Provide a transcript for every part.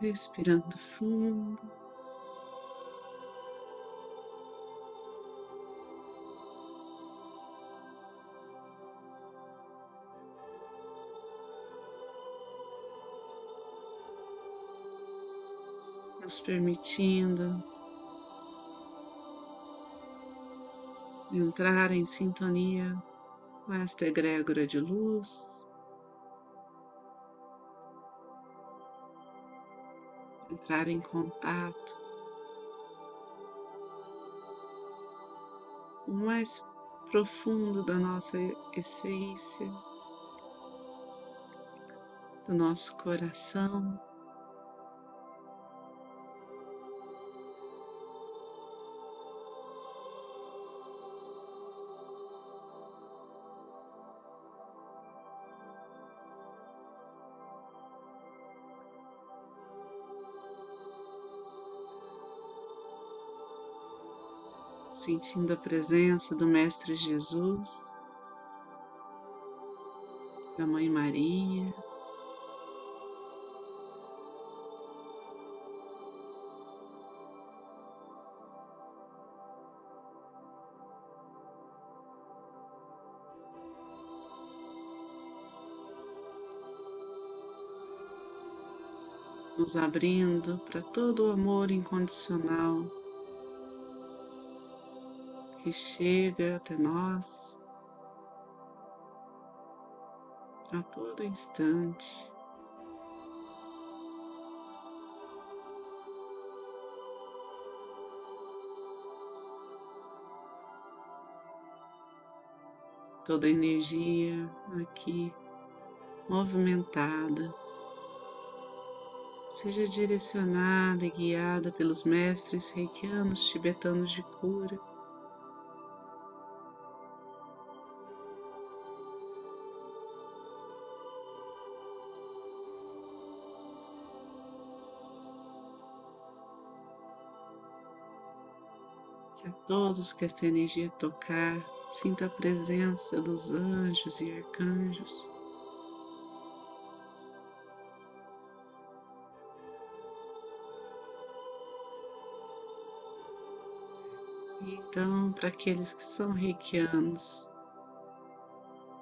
respirando fundo. Nos permitindo entrar em sintonia com esta egrégora de luz. Entrar em contato o mais profundo da nossa essência, do nosso coração. Sentindo a presença do Mestre Jesus, da Mãe Maria. Nos abrindo para todo o amor incondicional que chega até nós a todo instante. Toda a energia aqui movimentada seja direcionada e guiada pelos mestres reikianos tibetanos de cura todos que essa energia tocar, sinta a presença dos anjos e arcanjos. então, para aqueles que são reikianos,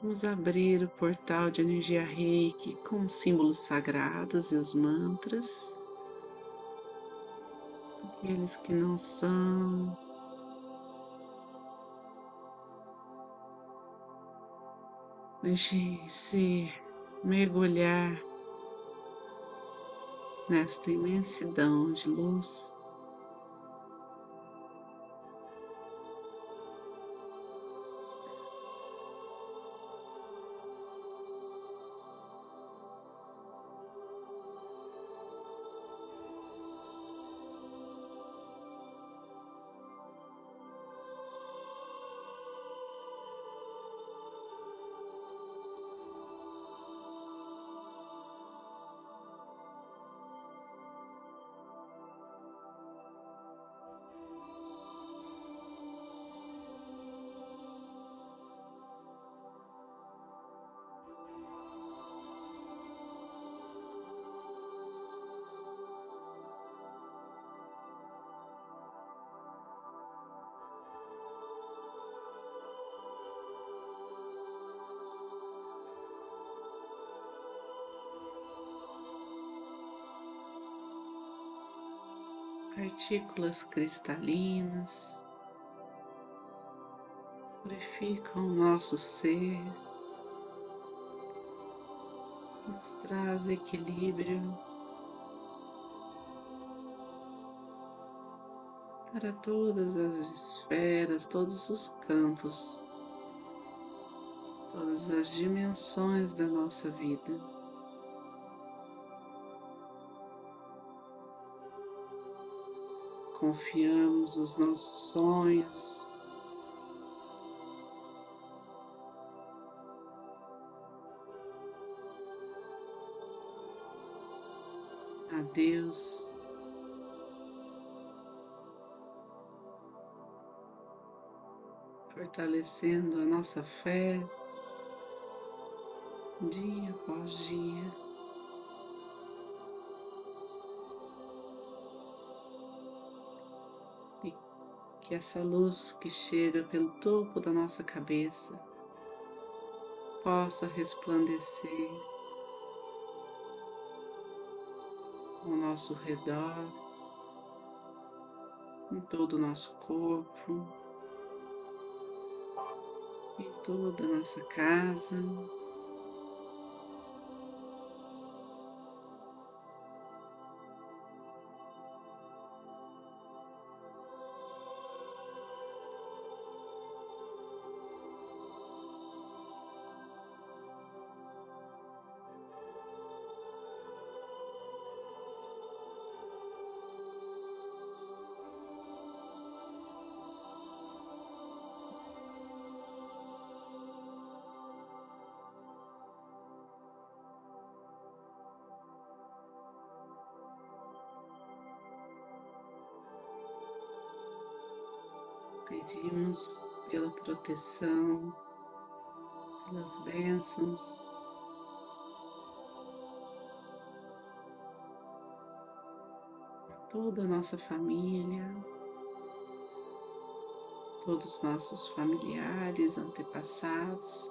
vamos abrir o portal de energia reiki com os símbolos sagrados e os mantras. Aqueles que não são, Deixe-se mergulhar nesta imensidão de luz. Partículas cristalinas purificam o nosso ser, nos traz equilíbrio para todas as esferas, todos os campos, todas as dimensões da nossa vida. Confiamos os nossos sonhos. A Deus. Fortalecendo a nossa fé dia após dia. Que essa luz que chega pelo topo da nossa cabeça possa resplandecer ao nosso redor, em todo o nosso corpo, em toda a nossa casa. Pedimos pela proteção, pelas bênçãos. Toda a nossa família, todos os nossos familiares, antepassados.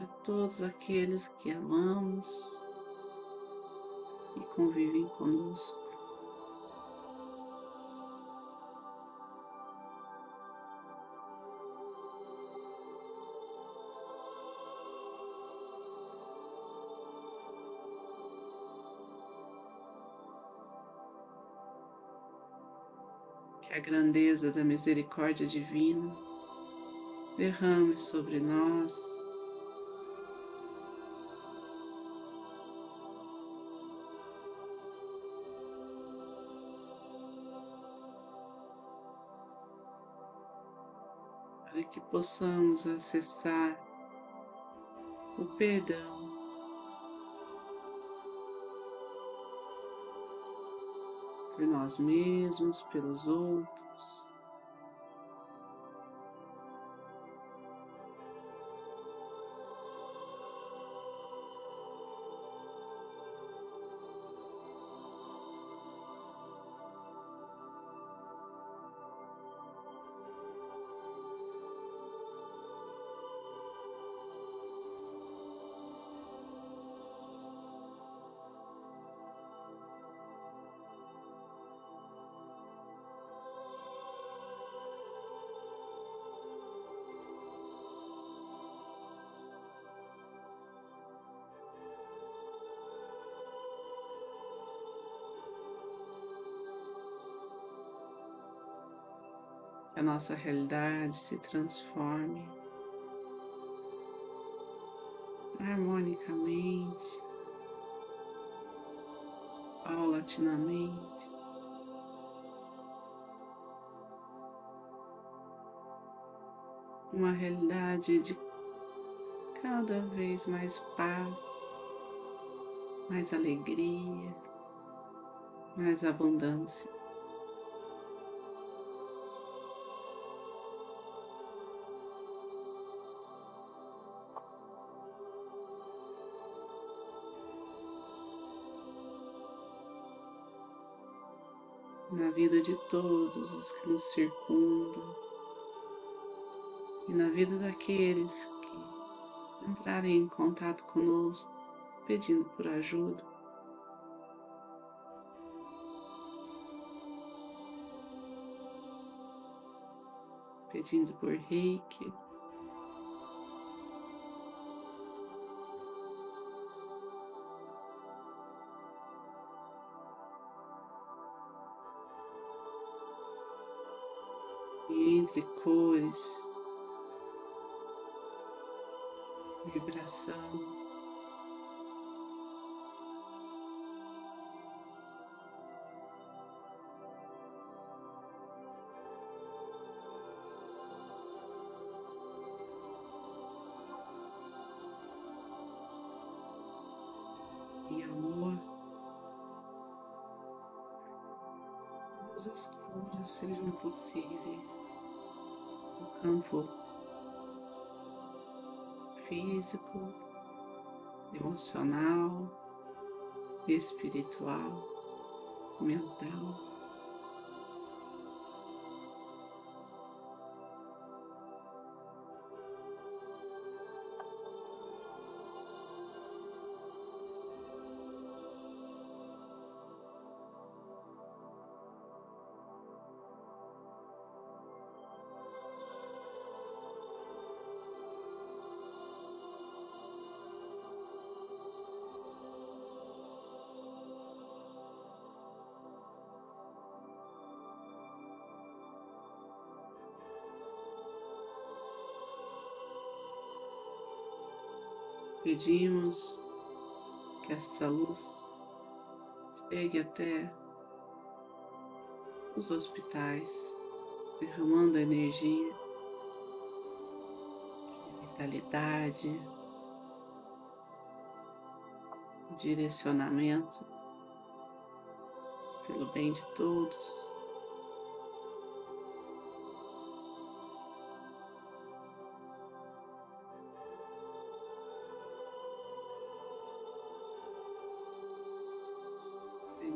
A todos aqueles que amamos e convivem conosco. Que a grandeza da misericórdia divina derrame sobre nós que possamos acessar o perdão. Por nós mesmos, pelos outros. A nossa realidade se transforme harmonicamente, paulatinamente. Uma realidade de cada vez mais paz, mais alegria, mais abundância. Na vida de todos os que nos circundam e na vida daqueles que entrarem em contato conosco pedindo por ajuda. Pedindo por reiki, cores, vibração. E amor, todas as cores sejam possíveis campo físico, emocional, espiritual. mental. Pedimos que esta luz chegue até os hospitais, derramando energia, vitalidade, direcionamento pelo bem de todos.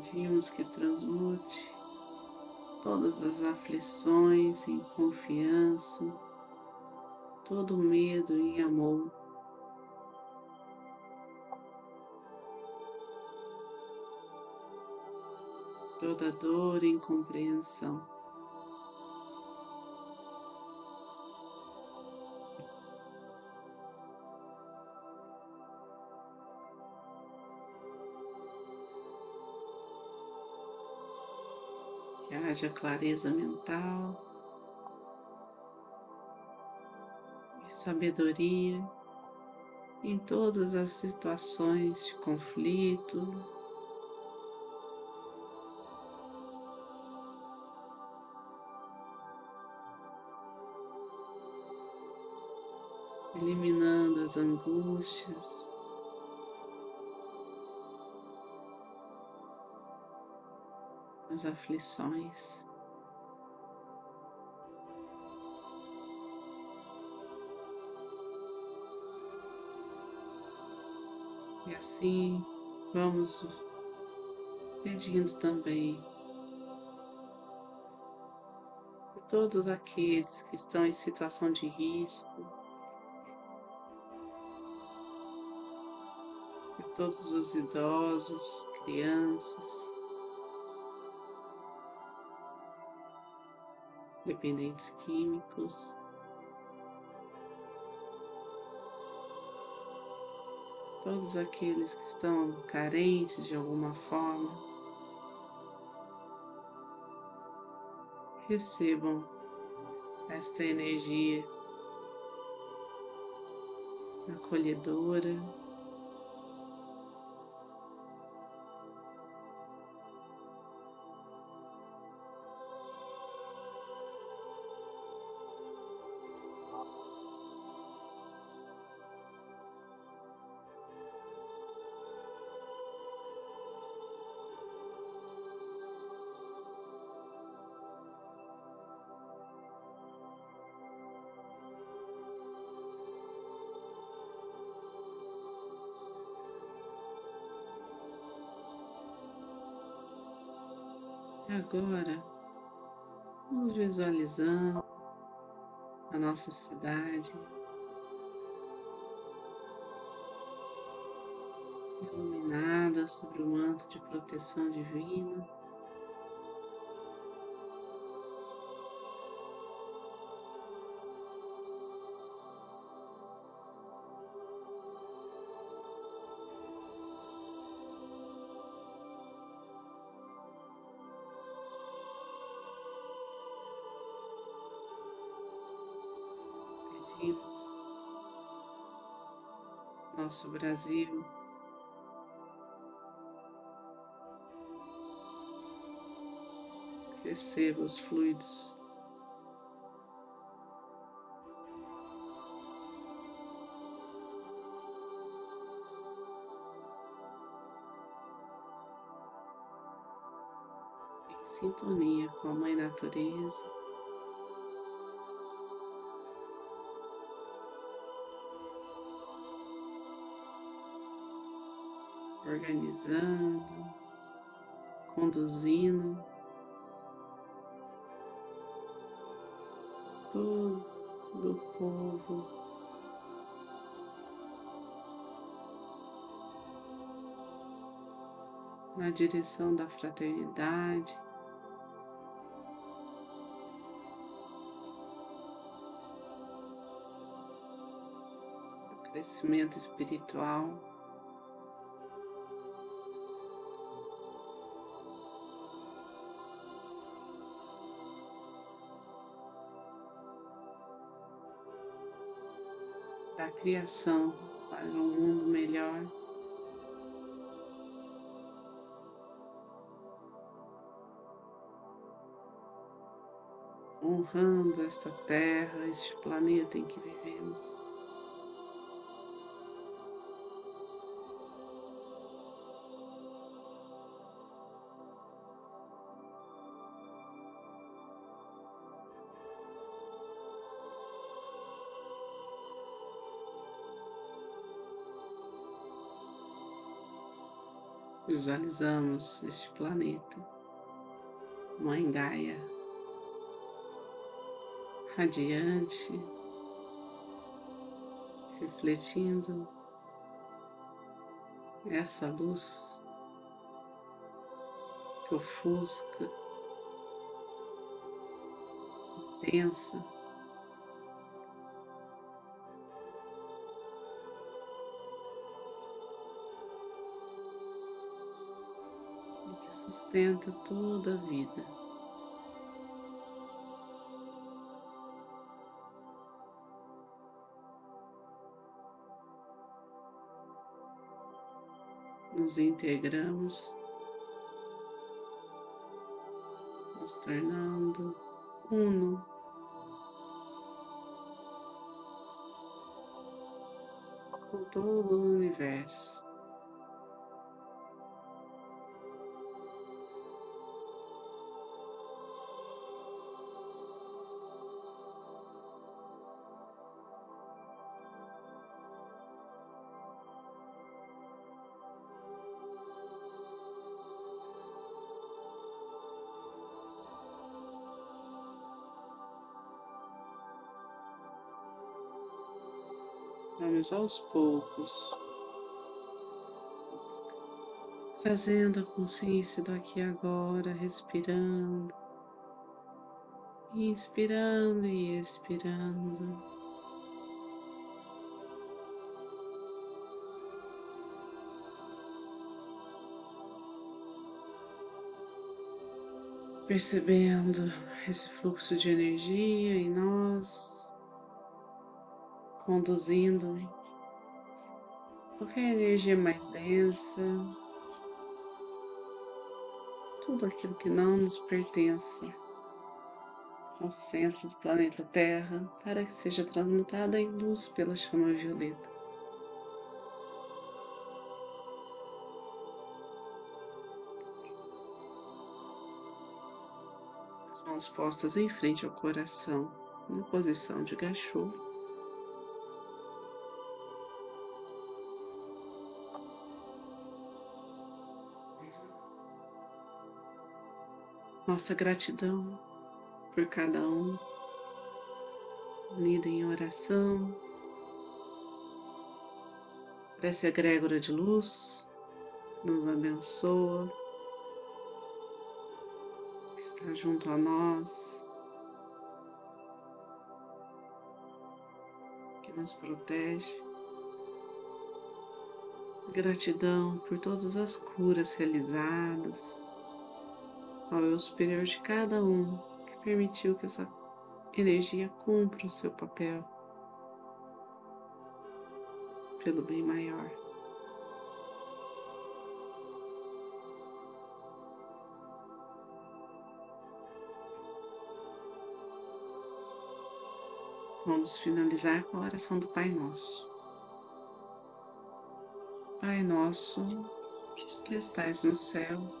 Pedimos que transmute todas as aflições em confiança, todo medo em amor. Toda dor em compreensão. Haja clareza mental e sabedoria em todas as situações de conflito. Eliminando as angústias, as aflições. E assim vamos pedindo também por todos aqueles que estão em situação de risco, por todos os idosos, crianças, dependentes químicos. Todos aqueles que estão carentes de alguma forma, recebam esta energia acolhedora. Agora, vamos visualizando a nossa cidade iluminada sobre o manto de proteção divina. Nosso Brasil, receba os fluidos. em Sintonia com a Mãe Natureza. Organizando, conduzindo todo o povo na direção da fraternidade. crescimento espiritual. Criação para um mundo melhor. honrando esta terra, este planeta em que vivemos. Visualizamos este planeta, Mãe Gaia, radiante, refletindo essa luz que ofusca, intensa. Sustenta toda a vida. nos integramos, nos tornando uno. Com todo o universo. Aos poucos, trazendo a consciência do aqui e agora, respirando, inspirando e expirando. Percebendo esse fluxo de energia em nós conduzindo qualquer energia mais densa, tudo aquilo que não nos pertence ao centro do planeta Terra, para que seja transmutada em luz pela chama violeta. As mãos postas em frente ao coração, na posição de gachô. Nossa gratidão por cada um, unido em oração, Parece a egrégora de luz, nos abençoa, está junto a nós, que nos protege. Gratidão por todas as curas realizadas, ao eu superior de cada um que permitiu que essa energia cumpra o seu papel pelo bem maior. Vamos finalizar com a oração do Pai Nosso. Pai Nosso, que estais no céu,